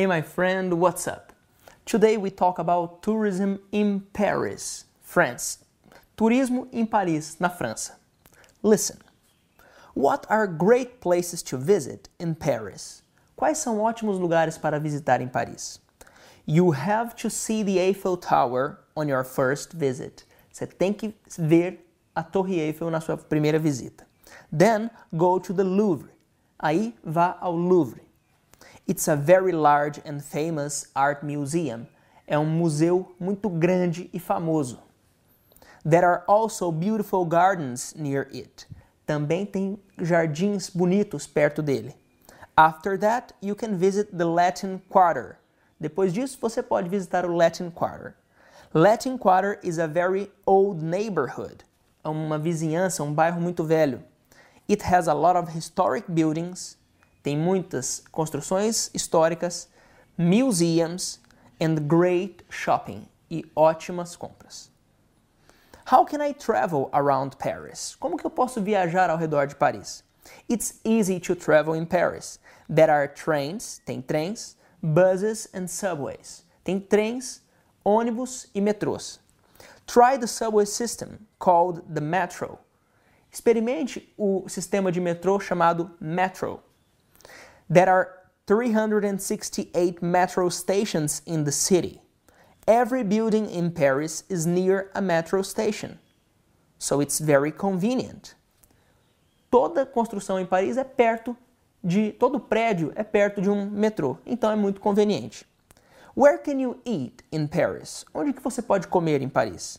Hey my friend, what's up? Today we talk about tourism in Paris, France. Turismo em Paris, na França. Listen. What are great places to visit in Paris? Quais são ótimos lugares para visitar em Paris? You have to see the Eiffel Tower on your first visit. Você tem que ver a Torre Eiffel na sua primeira visita. Then go to the Louvre. Aí vá ao Louvre. It's a very large and famous art museum. É um museu muito grande e famoso. There are also beautiful gardens near it. Também tem jardins bonitos perto dele. After that, you can visit the Latin Quarter. Depois disso, você pode visitar o Latin Quarter. Latin Quarter is a very old neighborhood. É uma vizinhança, um bairro muito velho. It has a lot of historic buildings, tem muitas construções históricas, museums and great shopping e ótimas compras. How can I travel around Paris? Como que eu posso viajar ao redor de Paris? It's easy to travel in Paris. There are trains, tem trens, buses and subways. Tem trens, ônibus e metrôs. Try the subway system called the metro. Experimente o sistema de metrô chamado Metro. There are 368 metro stations in the city. Every building in Paris is near a metro station, so it's very convenient. Toda construção em Paris é perto de todo prédio é perto de um metrô, então é muito conveniente. Where can you eat in Paris? Onde que você pode comer em Paris?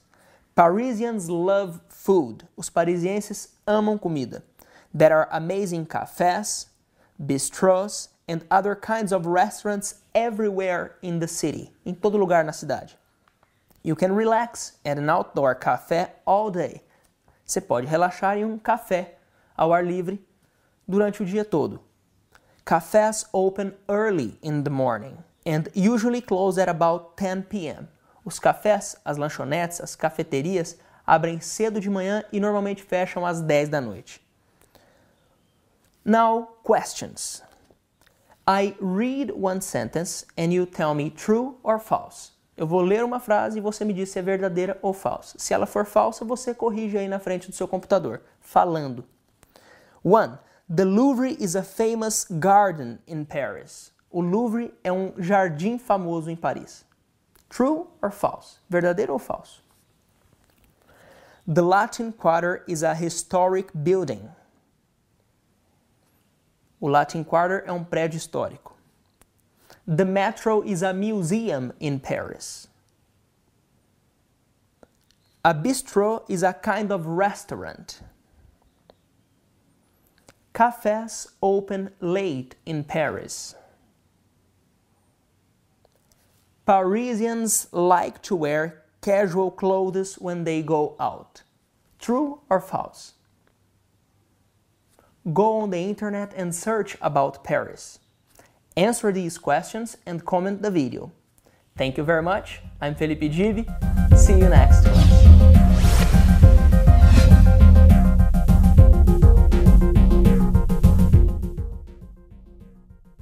Parisians love food. Os parisienses amam comida. There are amazing cafés, bistros and other kinds of restaurants everywhere in the city. Em todo lugar na cidade. You can relax at an outdoor café all day. Você pode relaxar em um café ao ar livre durante o dia todo. Cafés open early in the morning and usually close at about 10 p.m. Os cafés, as lanchonetes, as cafeterias abrem cedo de manhã e normalmente fecham às 10 da noite. Now, questions. I read one sentence and you tell me true or false. Eu vou ler uma frase e você me diz se é verdadeira ou falsa. Se ela for falsa, você corrige aí na frente do seu computador, falando. 1. The Louvre is a famous garden in Paris. O Louvre é um jardim famoso em Paris. True or false? Verdadeiro ou falso? The Latin Quarter is a historic building. O Latin Quarter é um prédio histórico. The Metro is a museum in Paris. A bistro is a kind of restaurant. Cafés open late in Paris. Parisians like to wear casual clothes when they go out. True or false? Go on the internet and search about Paris. Answer these questions and comment the video. Thank you very much. I'm Felipe Givi. See you next one.